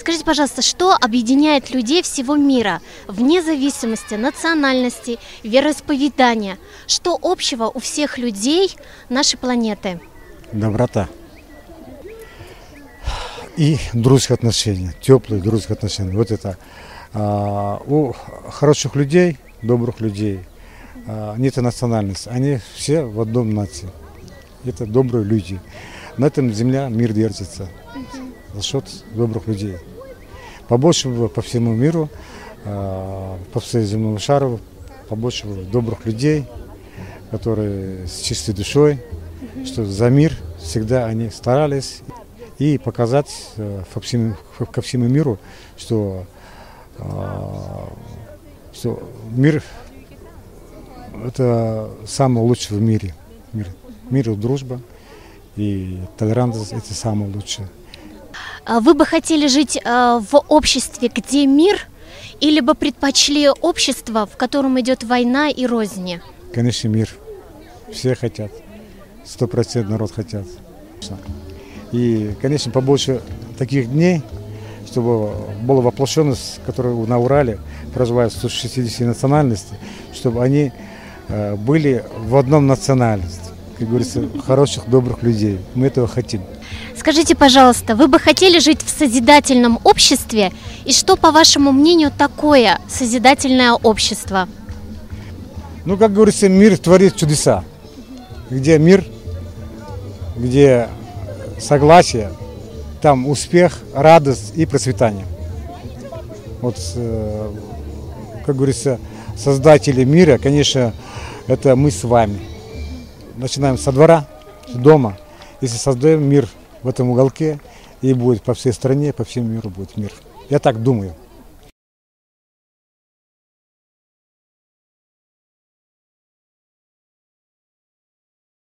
Скажите, пожалуйста, что объединяет людей всего мира, вне зависимости национальности, вероисповедания? Что общего у всех людей нашей планеты? Доброта. И дружеские отношения, теплые дружеские отношения. Вот это. А, у хороших людей, добрых людей, а, нет национальности. Они все в одном нации. Это добрые люди. На этом земля мир держится за счет добрых людей. Побольше бы по всему миру, а, по всему земному шару, побольше бы добрых людей, которые с чистой душой, что за мир всегда они старались и показать э, ко всему миру, что, а, что мир это самое лучшее в мире. Мир, мир дружба и толерантность это самое лучшее. А Вы бы хотели жить э, в обществе, где мир, или бы предпочли общество, в котором идет война и розни? Конечно, мир. Все хотят. Сто процентов народ хотят. И, конечно, побольше таких дней, чтобы была воплощенность, которая на Урале проживает 160 национальностей, чтобы они э, были в одном национальности, как говорится, хороших, добрых людей. Мы этого хотим. Скажите, пожалуйста, вы бы хотели жить в созидательном обществе? И что, по вашему мнению, такое созидательное общество? Ну, как говорится, мир творит чудеса. Где мир, где согласие, там успех, радость и процветание. Вот, э, как говорится, создатели мира, конечно, это мы с вами. Начинаем со двора, с дома. Если создаем мир в этом уголке, и будет по всей стране, по всему миру будет мир. Я так думаю.